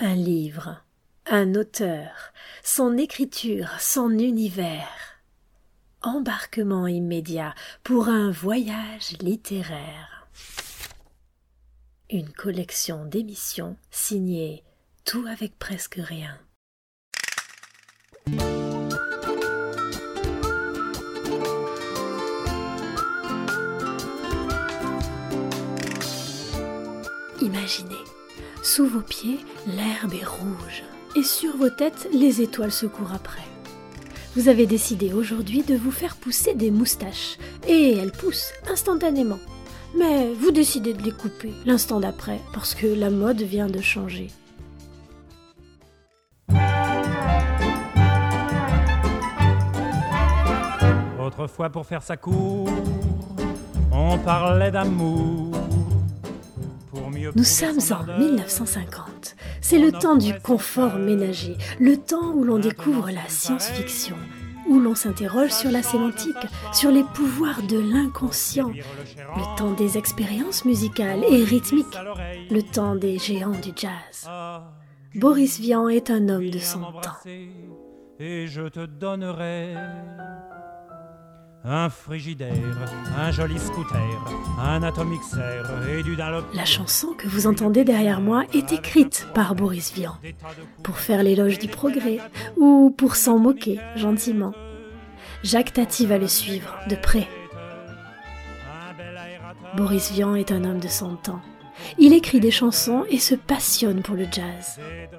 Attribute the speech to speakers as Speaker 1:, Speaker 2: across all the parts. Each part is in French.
Speaker 1: Un livre, un auteur, son écriture, son univers. Embarquement immédiat pour un voyage littéraire. Une collection d'émissions signée Tout avec presque rien. Imaginez, sous vos pieds, l'herbe est rouge, et sur vos têtes, les étoiles se courent après. Vous avez décidé aujourd'hui de vous faire pousser des moustaches, et elles poussent instantanément. Mais vous décidez de les couper l'instant d'après, parce que la mode vient de changer.
Speaker 2: Autrefois, pour faire sa cour, on parlait d'amour.
Speaker 1: Nous sommes en 1950. C'est le temps du confort ménager, le temps où l'on découvre la science-fiction, où l'on s'interroge sur la sémantique, sur les pouvoirs de l'inconscient, le temps des expériences musicales et rythmiques, le temps des géants du jazz. Boris Vian est un homme de son temps.
Speaker 2: Et je te donnerai un frigidaire, un joli scooter, un atomixer et du Dunlop.
Speaker 1: La chanson que vous entendez derrière moi est écrite par Boris Vian pour faire l'éloge du progrès ou pour s'en moquer gentiment. Jacques Tati va le suivre de près. Boris Vian est un homme de son temps. Il écrit des chansons et se passionne pour le jazz.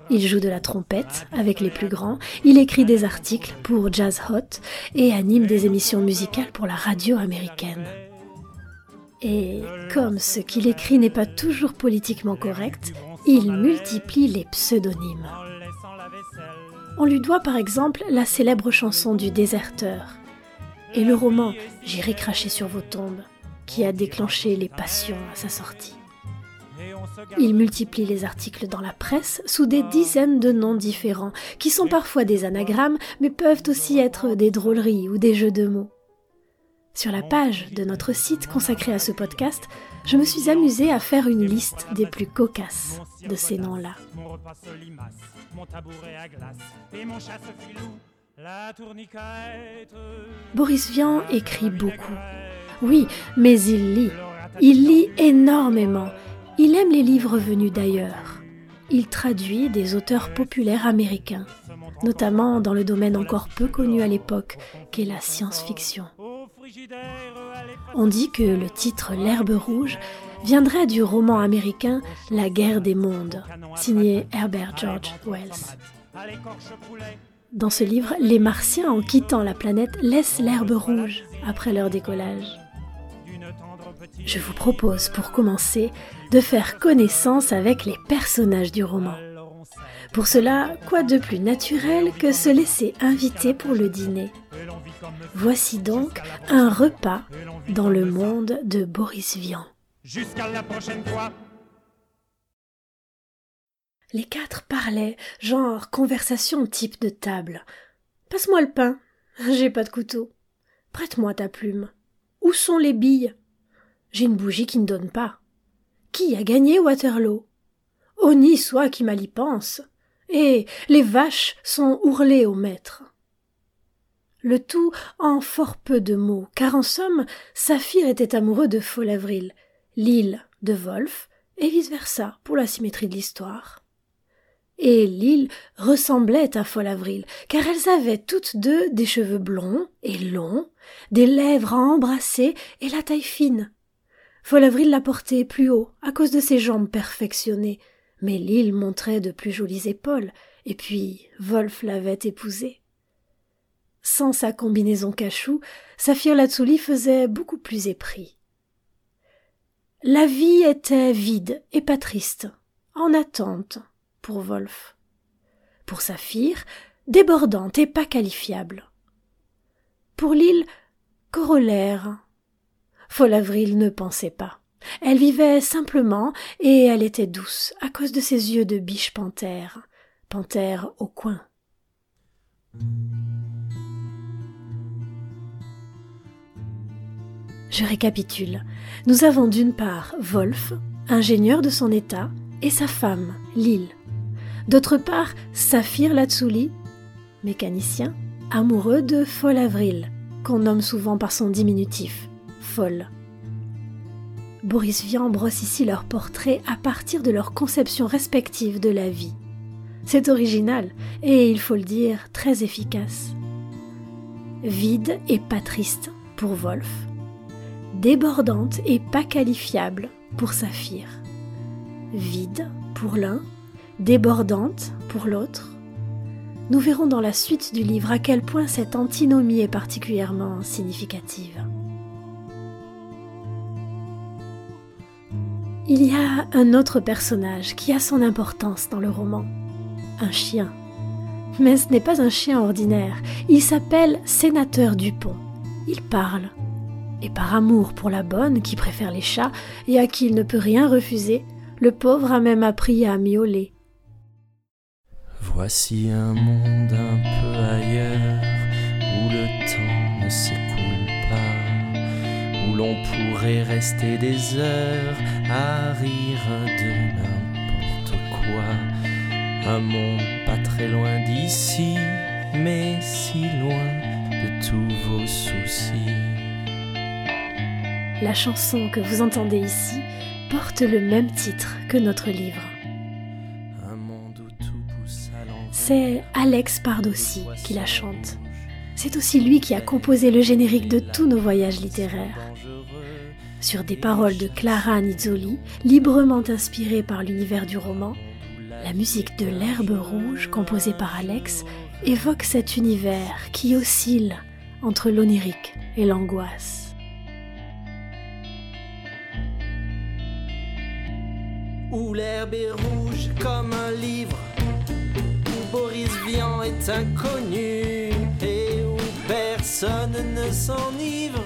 Speaker 1: Il joue de la trompette avec les plus grands, il écrit des articles pour Jazz Hot et anime des émissions musicales pour la radio américaine. Et comme ce qu'il écrit n'est pas toujours politiquement correct, il multiplie les pseudonymes. On lui doit par exemple la célèbre chanson du déserteur et le roman J'irai cracher sur vos tombes, qui a déclenché les passions à sa sortie. Il multiplie les articles dans la presse sous des dizaines de noms différents, qui sont parfois des anagrammes, mais peuvent aussi être des drôleries ou des jeux de mots. Sur la page de notre site consacré à ce podcast, je me suis amusée à faire une liste des plus cocasses de ces noms-là. Boris Vian écrit beaucoup. Oui, mais il lit. Il lit énormément il aime les livres venus d'ailleurs. Il traduit des auteurs populaires américains, notamment dans le domaine encore peu connu à l'époque, qu'est la science-fiction. On dit que le titre L'herbe rouge viendrait du roman américain La guerre des mondes, signé Herbert George Wells. Dans ce livre, les Martiens, en quittant la planète, laissent l'herbe rouge après leur décollage. Je vous propose pour commencer de faire connaissance avec les personnages du roman. Pour cela, quoi de plus naturel que se laisser inviter pour le dîner? Voici donc un repas dans le monde de Boris Vian. Jusqu'à la prochaine fois. Les quatre parlaient, genre conversation type de table. Passe-moi le pain. J'ai pas de couteau. Prête-moi ta plume. Où sont les billes? J'ai une bougie qui ne donne pas. Qui a gagné Waterloo? Honni soit qui mal y pense. Et les vaches sont ourlées au maître. Le tout en fort peu de mots, car en somme, Saphir était amoureux de Folavril, l'île de Wolf, et vice-versa pour la symétrie de l'histoire. Et l'île ressemblait à Folavril, car elles avaient toutes deux des cheveux blonds et longs, des lèvres à embrasser et la taille fine, Folavril la portait plus haut, à cause de ses jambes perfectionnées, mais l'île montrait de plus jolies épaules, et puis Wolf l'avait épousée. Sans sa combinaison cachou, Saphir Latsuli faisait beaucoup plus épris. La vie était vide et pas triste, en attente pour Wolf. Pour Saphir, débordante et pas qualifiable. Pour l'île, corollaire, Folavril ne pensait pas. Elle vivait simplement et elle était douce à cause de ses yeux de biche panthère, panthère au coin. Je récapitule. Nous avons d'une part Wolf, ingénieur de son état, et sa femme, Lille. D'autre part, Saphir Latsuli, mécanicien, amoureux de Folle Avril, qu'on nomme souvent par son diminutif, Boris Vian brosse ici leurs portraits à partir de leurs conceptions respectives de la vie. C'est original et, il faut le dire, très efficace. Vide et pas triste pour Wolf. Débordante et pas qualifiable pour Saphir. Vide pour l'un, débordante pour l'autre. Nous verrons dans la suite du livre à quel point cette antinomie est particulièrement significative. Il y a un autre personnage qui a son importance dans le roman. Un chien. Mais ce n'est pas un chien ordinaire. Il s'appelle Sénateur Dupont. Il parle. Et par amour pour la bonne qui préfère les chats et à qui il ne peut rien refuser, le pauvre a même appris à miauler.
Speaker 3: Voici un monde un peu ailleurs où le temps ne s'écoule pas, où l'on pourrait rester des heures à rire de n'importe quoi. Un monde pas très loin d'ici, mais si loin de tous vos soucis.
Speaker 1: La chanson que vous entendez ici porte le même titre que notre livre. C'est Alex Pardossi qui la chante. C'est aussi lui qui a composé le générique de tous nos voyages littéraires. Sur des paroles de Clara Nizzoli, librement inspirées par l'univers du roman, la musique de l'herbe rouge composée par Alex évoque cet univers qui oscille entre l'onirique et l'angoisse.
Speaker 3: Où l'herbe est rouge comme un livre Boris Vian est inconnu et où personne ne s'enivre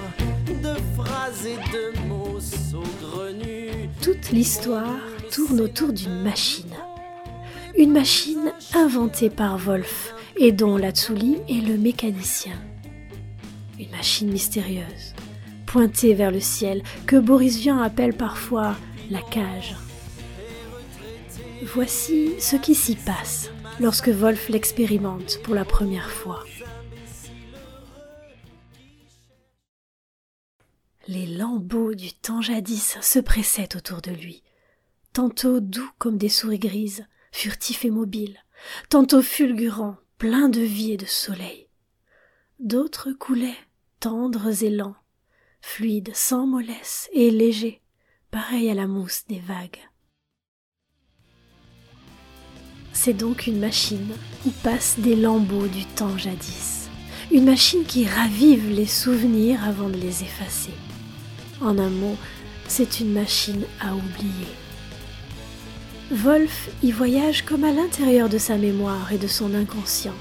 Speaker 3: de phrases de mots saugrenus.
Speaker 1: Toute l'histoire tourne autour d'une machine. Une machine inventée par Wolf et dont Latsuli est le mécanicien. Une machine mystérieuse, pointée vers le ciel, que Boris Vian appelle parfois la cage. Voici ce qui s'y passe lorsque Wolf l'expérimente pour la première fois. Les lambeaux du temps jadis se pressaient autour de lui, tantôt doux comme des souris grises, furtifs et mobiles, tantôt fulgurants, pleins de vie et de soleil. D'autres coulaient, tendres et lents, fluides, sans mollesse et légers, pareils à la mousse des vagues. C'est donc une machine où passent des lambeaux du temps jadis. Une machine qui ravive les souvenirs avant de les effacer. En un mot, c'est une machine à oublier. Wolf y voyage comme à l'intérieur de sa mémoire et de son inconscient.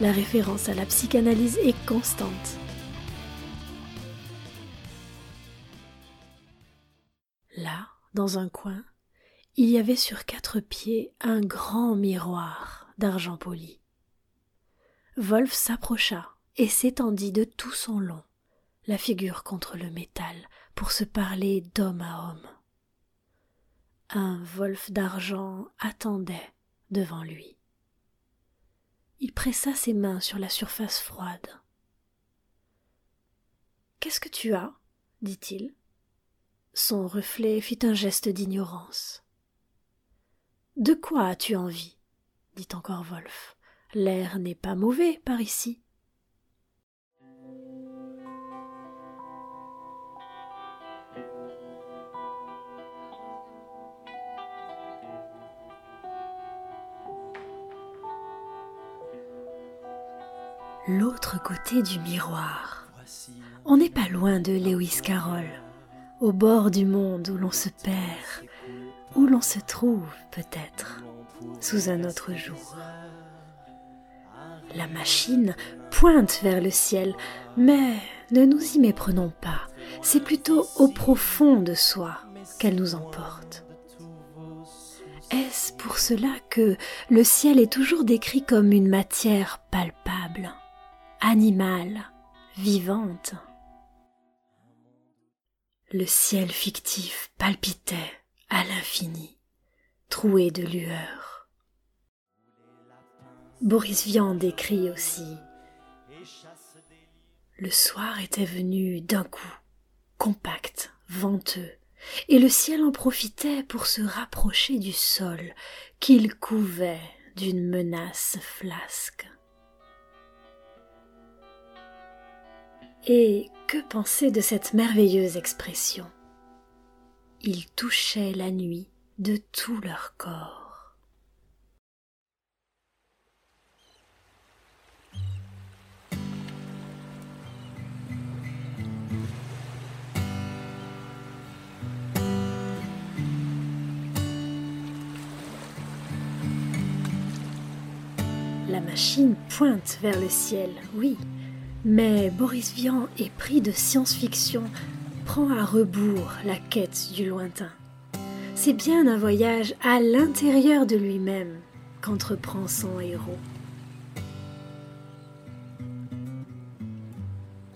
Speaker 1: La référence à la psychanalyse est constante. Là, dans un coin, il y avait sur quatre pieds un grand miroir d'argent poli. Wolf s'approcha et s'étendit de tout son long, la figure contre le métal, pour se parler d'homme à homme. Un Wolf d'argent attendait devant lui. Il pressa ses mains sur la surface froide. Qu'est-ce que tu as? dit-il. Son reflet fit un geste d'ignorance. De quoi as-tu envie? dit encore Wolf. L'air n'est pas mauvais par ici. L'autre côté du miroir. On n'est pas loin de Lewis Carroll, au bord du monde où l'on se perd, où l'on se trouve peut-être sous un autre jour. La machine pointe vers le ciel, mais ne nous y méprenons pas, c'est plutôt au profond de soi qu'elle nous emporte. Est-ce pour cela que le ciel est toujours décrit comme une matière palpable, animale, vivante Le ciel fictif palpitait à l'infini, troué de lueurs. Boris Vian écrit aussi. Le soir était venu d'un coup, compact, venteux, et le ciel en profitait pour se rapprocher du sol qu'il couvait d'une menace flasque. Et que penser de cette merveilleuse expression? Ils touchaient la nuit de tout leur corps. La machine pointe vers le ciel, oui, mais Boris Vian, épris de science-fiction, prend à rebours la quête du lointain. C'est bien un voyage à l'intérieur de lui-même qu'entreprend son héros.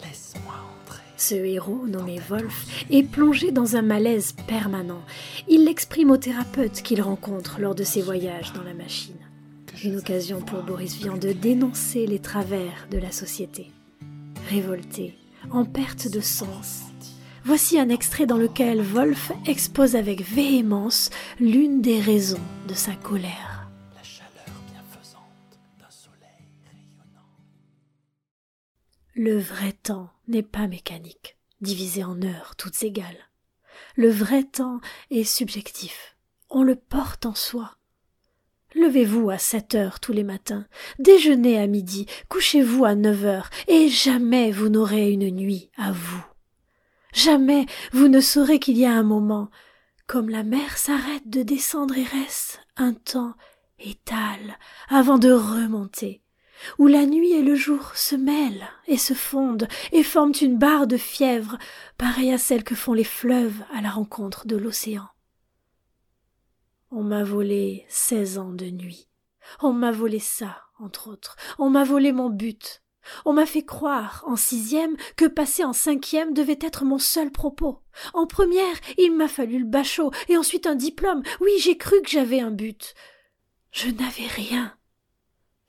Speaker 3: Laisse-moi entrer.
Speaker 1: Ce héros, nommé Wolf, est plongé dans un malaise permanent. Il l'exprime au thérapeute qu'il rencontre lors de ses voyages dans la machine. Une occasion pour Boris Vian de dénoncer les travers de la société révolté, en perte de sens. Voici un extrait dans lequel Wolf expose avec véhémence l'une des raisons de sa colère.
Speaker 3: La chaleur bienfaisante d'un soleil rayonnant.
Speaker 1: Le vrai temps n'est pas mécanique, divisé en heures toutes égales. Le vrai temps est subjectif. On le porte en soi. Levez-vous à sept heures tous les matins, déjeunez à midi, couchez-vous à neuf heures, et jamais vous n'aurez une nuit à vous. Jamais vous ne saurez qu'il y a un moment, comme la mer s'arrête de descendre et reste un temps étale avant de remonter, où la nuit et le jour se mêlent et se fondent et forment une barre de fièvre pareille à celle que font les fleuves à la rencontre de l'océan. On m'a volé seize ans de nuit. On m'a volé ça, entre autres. On m'a volé mon but. On m'a fait croire, en sixième, que passer en cinquième devait être mon seul propos. En première, il m'a fallu le bachot, et ensuite un diplôme. Oui, j'ai cru que j'avais un but. Je n'avais rien.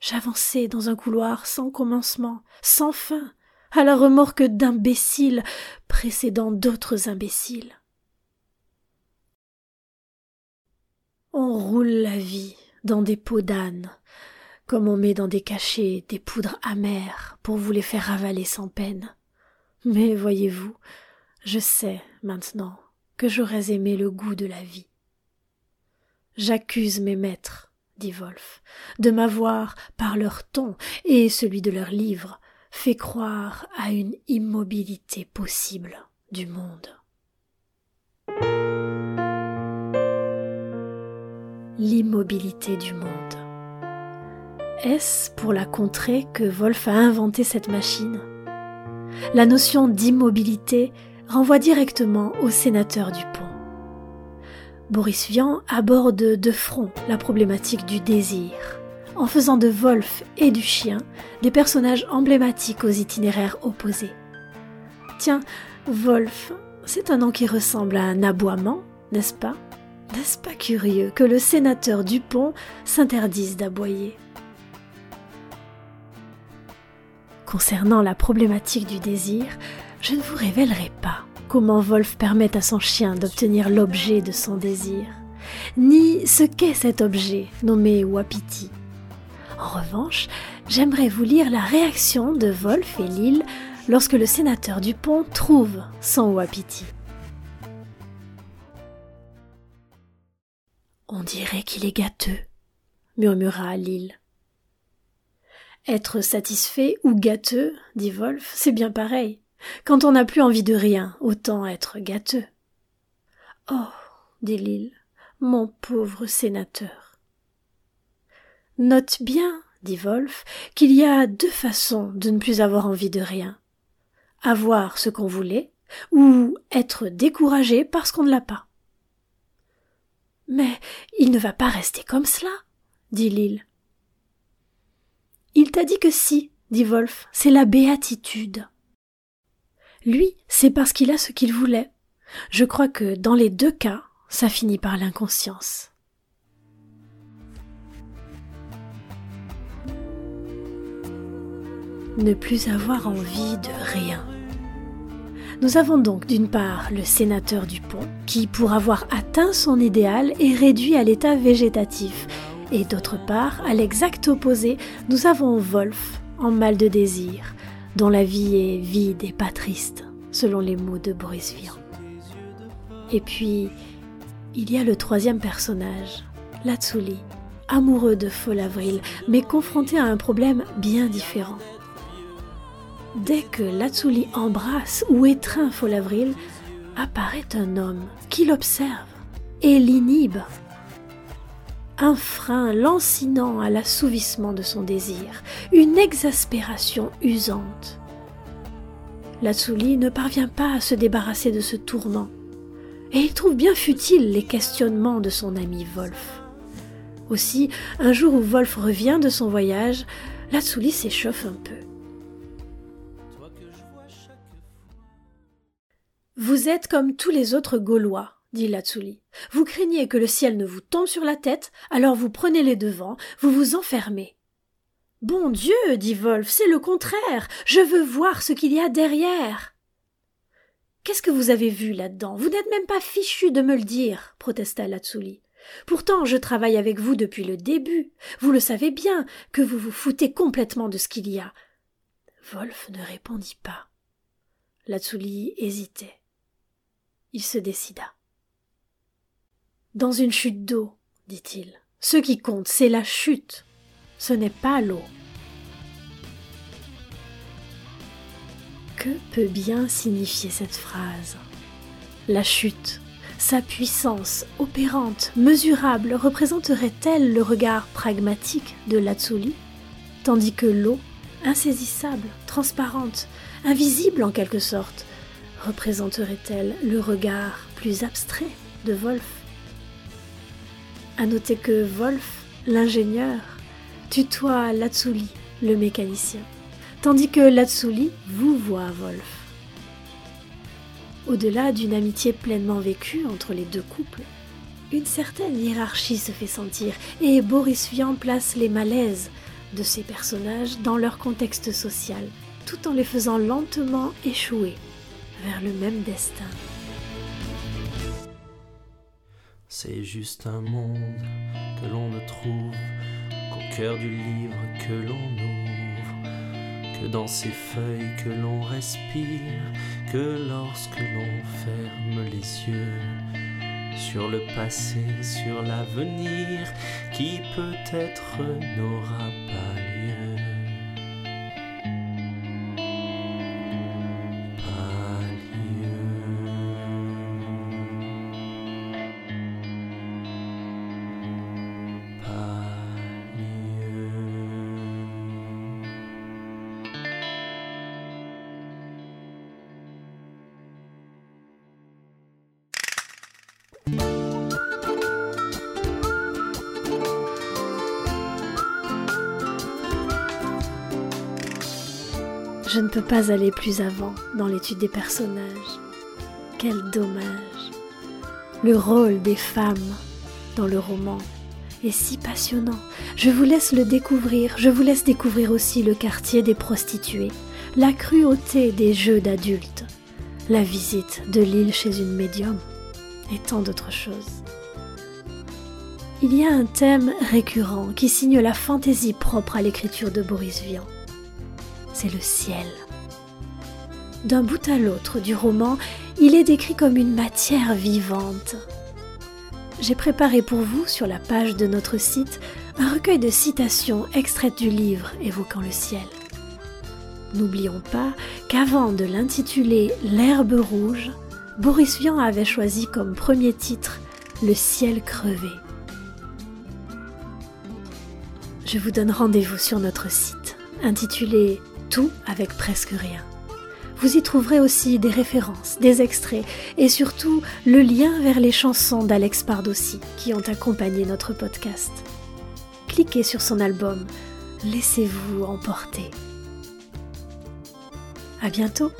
Speaker 1: J'avançais dans un couloir sans commencement, sans fin, à la remorque d'imbéciles précédant d'autres imbéciles. On roule la vie dans des pots d'âne, comme on met dans des cachets des poudres amères pour vous les faire avaler sans peine. Mais voyez-vous, je sais maintenant que j'aurais aimé le goût de la vie. J'accuse mes maîtres, dit Wolf, de m'avoir, par leur ton et celui de leurs livres, fait croire à une immobilité possible du monde. L'immobilité du monde. Est-ce pour la contrer que Wolf a inventé cette machine? La notion d'immobilité renvoie directement au sénateur Dupont. Boris Vian aborde de front la problématique du désir, en faisant de Wolf et du chien des personnages emblématiques aux itinéraires opposés. Tiens, Wolf, c'est un nom qui ressemble à un aboiement, n'est-ce pas? N'est-ce pas curieux que le sénateur Dupont s'interdise d'aboyer? Concernant la problématique du désir, je ne vous révélerai pas comment Wolf permet à son chien d'obtenir l'objet de son désir, ni ce qu'est cet objet nommé Wapiti. En revanche, j'aimerais vous lire la réaction de Wolf et Lille lorsque le sénateur Dupont trouve son Wapiti. On dirait qu'il est gâteux, murmura Lille. Être satisfait ou gâteux, dit Wolf, c'est bien pareil. Quand on n'a plus envie de rien, autant être gâteux. Oh, dit Lille, mon pauvre sénateur. Note bien, dit Wolf, qu'il y a deux façons de ne plus avoir envie de rien. Avoir ce qu'on voulait, ou être découragé parce qu'on ne l'a pas. Mais il ne va pas rester comme cela, dit Lille. Il t'a dit que si, dit Wolf, c'est la béatitude. Lui, c'est parce qu'il a ce qu'il voulait. Je crois que dans les deux cas, ça finit par l'inconscience. ne plus avoir envie de rien. Nous avons donc d'une part le sénateur Dupont, qui pour avoir atteint son idéal est réduit à l'état végétatif, et d'autre part, à l'exact opposé, nous avons Wolf, en mal de désir, dont la vie est vide et pas triste, selon les mots de Boris Vian. Et puis, il y a le troisième personnage, Latsuli, amoureux de Avril, mais confronté à un problème bien différent. Dès que Latsuli embrasse ou étreint Folavril, apparaît un homme qui l'observe et l'inhibe. Un frein lancinant à l'assouvissement de son désir, une exaspération usante. Latsuli ne parvient pas à se débarrasser de ce tourment, et il trouve bien futiles les questionnements de son ami Wolf. Aussi, un jour où Wolf revient de son voyage, Latsuli s'échauffe un peu. Vous êtes comme tous les autres Gaulois, dit Latsuli. Vous craignez que le ciel ne vous tombe sur la tête, alors vous prenez les devants, vous vous enfermez. Bon Dieu, dit Wolf, c'est le contraire. Je veux voir ce qu'il y a derrière. Qu'est-ce que vous avez vu là-dedans? Vous n'êtes même pas fichu de me le dire, protesta Latsuli. Pourtant, je travaille avec vous depuis le début. Vous le savez bien que vous vous foutez complètement de ce qu'il y a. Wolf ne répondit pas. Latsuli hésitait il se décida. Dans une chute d'eau, dit-il, ce qui compte, c'est la chute, ce n'est pas l'eau. Que peut bien signifier cette phrase? La chute, sa puissance opérante, mesurable, représenterait-elle le regard pragmatique de Latsuli, tandis que l'eau, insaisissable, transparente, invisible en quelque sorte, représenterait-elle le regard plus abstrait de Wolf? À noter que Wolf, l'ingénieur, tutoie Latsuli, le mécanicien, tandis que Latsuli vous voit Wolf. Au-delà d'une amitié pleinement vécue entre les deux couples, une certaine hiérarchie se fait sentir et Boris Vian place les malaises de ces personnages dans leur contexte social, tout en les faisant lentement échouer vers le même destin.
Speaker 3: C'est juste un monde que l'on ne trouve qu'au cœur du livre que l'on ouvre, que dans ces feuilles que l'on respire, que lorsque l'on ferme les yeux sur le passé, sur l'avenir, qui peut-être n'aura pas
Speaker 1: Je ne peux pas aller plus avant dans l'étude des personnages. Quel dommage. Le rôle des femmes dans le roman est si passionnant. Je vous laisse le découvrir. Je vous laisse découvrir aussi le quartier des prostituées, la cruauté des jeux d'adultes, la visite de l'île chez une médium et tant d'autres choses. Il y a un thème récurrent qui signe la fantaisie propre à l'écriture de Boris Vian c'est le ciel. D'un bout à l'autre du roman, il est décrit comme une matière vivante. J'ai préparé pour vous, sur la page de notre site, un recueil de citations extraites du livre évoquant le ciel. N'oublions pas qu'avant de l'intituler L'herbe rouge, Boris Vian avait choisi comme premier titre Le ciel crevé. Je vous donne rendez-vous sur notre site, intitulé tout avec presque rien. Vous y trouverez aussi des références, des extraits et surtout le lien vers les chansons d'Alex Pardossi qui ont accompagné notre podcast. Cliquez sur son album, laissez-vous emporter. À bientôt!